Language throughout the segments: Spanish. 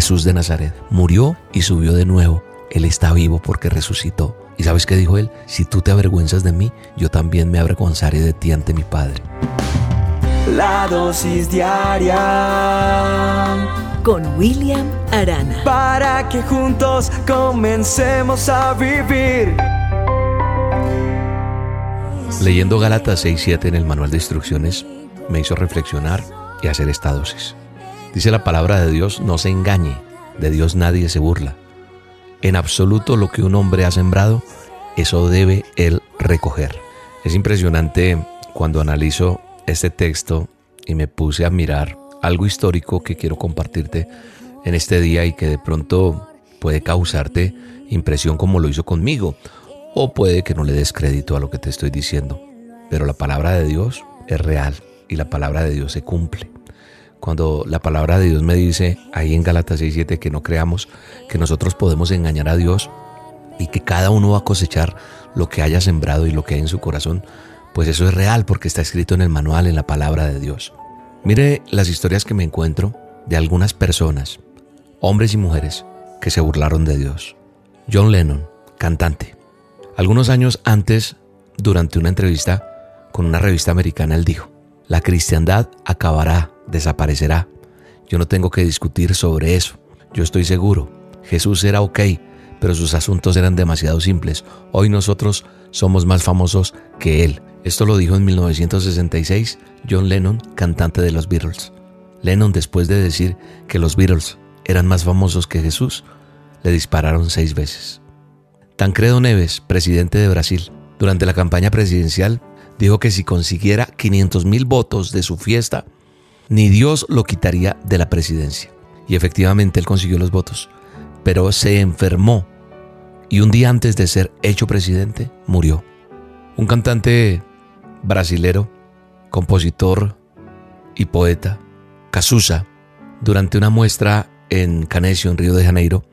Jesús de Nazaret. Murió y subió de nuevo. Él está vivo porque resucitó. ¿Y sabes qué dijo él? Si tú te avergüenzas de mí, yo también me avergonzaré de ti ante mi Padre. La dosis diaria con William Arana. Para que juntos comencemos a vivir. Leyendo Gálatas 6.7 en el manual de instrucciones me hizo reflexionar y hacer esta dosis. Dice la palabra de Dios, no se engañe, de Dios nadie se burla. En absoluto lo que un hombre ha sembrado, eso debe él recoger. Es impresionante cuando analizo este texto y me puse a mirar algo histórico que quiero compartirte en este día y que de pronto puede causarte impresión como lo hizo conmigo o puede que no le des crédito a lo que te estoy diciendo. Pero la palabra de Dios es real y la palabra de Dios se cumple. Cuando la palabra de Dios me dice ahí en Galatas 6:7 que no creamos que nosotros podemos engañar a Dios y que cada uno va a cosechar lo que haya sembrado y lo que hay en su corazón, pues eso es real porque está escrito en el manual, en la palabra de Dios. Mire las historias que me encuentro de algunas personas, hombres y mujeres, que se burlaron de Dios. John Lennon, cantante. Algunos años antes, durante una entrevista con una revista americana, él dijo, la cristiandad acabará, desaparecerá. Yo no tengo que discutir sobre eso. Yo estoy seguro. Jesús era ok, pero sus asuntos eran demasiado simples. Hoy nosotros somos más famosos que él. Esto lo dijo en 1966 John Lennon, cantante de los Beatles. Lennon, después de decir que los Beatles eran más famosos que Jesús, le dispararon seis veces. Tancredo Neves, presidente de Brasil, durante la campaña presidencial, dijo que si consiguiera 500 mil votos de su fiesta, ni Dios lo quitaría de la presidencia. Y efectivamente él consiguió los votos, pero se enfermó y un día antes de ser hecho presidente murió. Un cantante brasilero, compositor y poeta, Cazuza, durante una muestra en Canecio, en Río de Janeiro,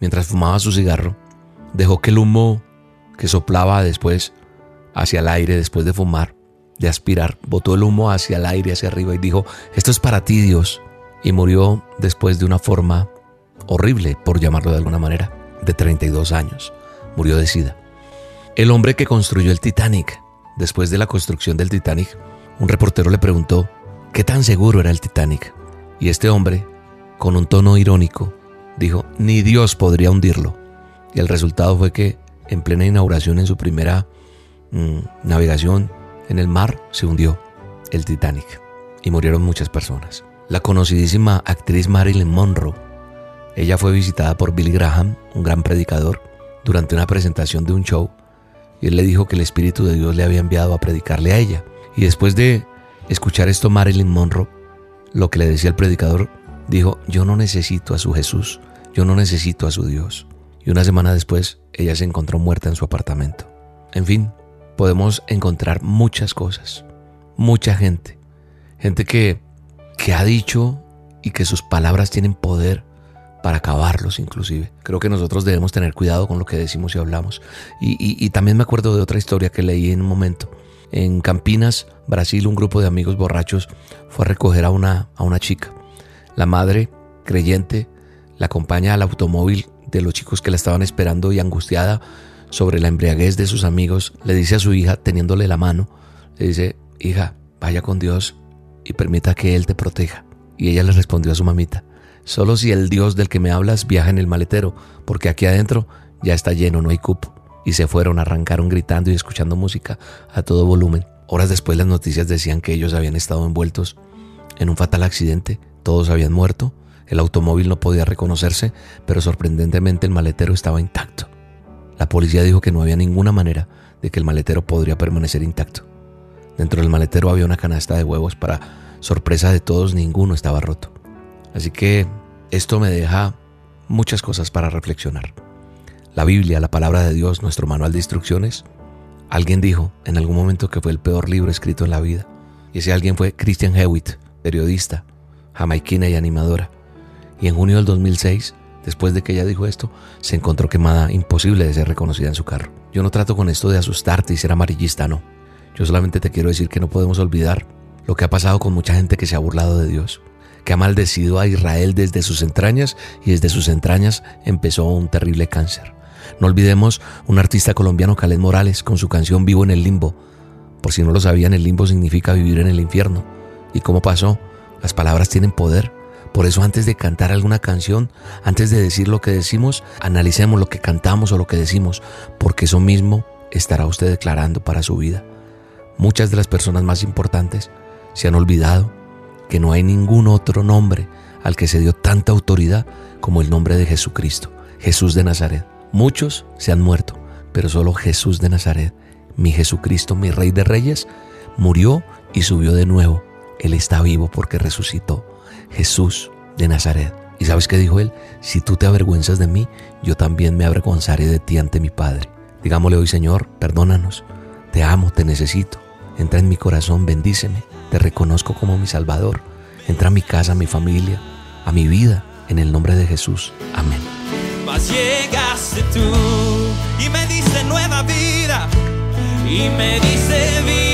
mientras fumaba su cigarro, dejó que el humo que soplaba después hacia el aire, después de fumar, de aspirar, botó el humo hacia el aire, hacia arriba y dijo, esto es para ti Dios. Y murió después de una forma horrible, por llamarlo de alguna manera, de 32 años. Murió de sida. El hombre que construyó el Titanic, después de la construcción del Titanic, un reportero le preguntó qué tan seguro era el Titanic. Y este hombre, con un tono irónico, dijo, ni Dios podría hundirlo. Y el resultado fue que en plena inauguración, en su primera mm, navegación en el mar, se hundió el Titanic y murieron muchas personas. La conocidísima actriz Marilyn Monroe, ella fue visitada por Billy Graham, un gran predicador, durante una presentación de un show y él le dijo que el Espíritu de Dios le había enviado a predicarle a ella. Y después de escuchar esto, Marilyn Monroe, lo que le decía el predicador, dijo, yo no necesito a su Jesús, yo no necesito a su Dios. Y una semana después, ella se encontró muerta en su apartamento. En fin, podemos encontrar muchas cosas, mucha gente, gente que, que ha dicho y que sus palabras tienen poder para acabarlos inclusive. Creo que nosotros debemos tener cuidado con lo que decimos y hablamos. Y, también me acuerdo de otra historia que leí en un momento. En Campinas, Brasil, un grupo de amigos borrachos fue a recoger a una, a una chica. La madre, creyente, la acompaña al automóvil de los chicos que la estaban esperando y angustiada sobre la embriaguez de sus amigos, le dice a su hija, teniéndole la mano, le dice, hija, vaya con Dios y permita que Él te proteja. Y ella le respondió a su mamita, Solo si el Dios del que me hablas viaja en el maletero, porque aquí adentro ya está lleno, no hay cupo. Y se fueron, arrancaron gritando y escuchando música a todo volumen. Horas después las noticias decían que ellos habían estado envueltos en un fatal accidente, todos habían muerto, el automóvil no podía reconocerse, pero sorprendentemente el maletero estaba intacto. La policía dijo que no había ninguna manera de que el maletero podría permanecer intacto. Dentro del maletero había una canasta de huevos para sorpresa de todos, ninguno estaba roto. Así que esto me deja muchas cosas para reflexionar. La Biblia, la palabra de Dios, nuestro manual de instrucciones. Alguien dijo en algún momento que fue el peor libro escrito en la vida. Y ese alguien fue Christian Hewitt, periodista, jamaiquina y animadora. Y en junio del 2006, después de que ella dijo esto, se encontró quemada, imposible de ser reconocida en su carro. Yo no trato con esto de asustarte y ser amarillista, no. Yo solamente te quiero decir que no podemos olvidar lo que ha pasado con mucha gente que se ha burlado de Dios que ha maldecido a Israel desde sus entrañas y desde sus entrañas empezó un terrible cáncer. No olvidemos un artista colombiano, Caled Morales, con su canción Vivo en el Limbo. Por si no lo sabían, el limbo significa vivir en el infierno. ¿Y cómo pasó? Las palabras tienen poder. Por eso antes de cantar alguna canción, antes de decir lo que decimos, analicemos lo que cantamos o lo que decimos, porque eso mismo estará usted declarando para su vida. Muchas de las personas más importantes se han olvidado que no hay ningún otro nombre al que se dio tanta autoridad como el nombre de Jesucristo, Jesús de Nazaret. Muchos se han muerto, pero solo Jesús de Nazaret, mi Jesucristo, mi Rey de Reyes, murió y subió de nuevo. Él está vivo porque resucitó. Jesús de Nazaret. ¿Y sabes qué dijo él? Si tú te avergüenzas de mí, yo también me avergonzaré de ti ante mi Padre. Digámosle hoy, Señor, perdónanos. Te amo, te necesito. Entra en mi corazón, bendíceme. Te reconozco como mi Salvador. Entra a mi casa, a mi familia, a mi vida, en el nombre de Jesús. Amén. Llegaste tú y me nueva vida y me vida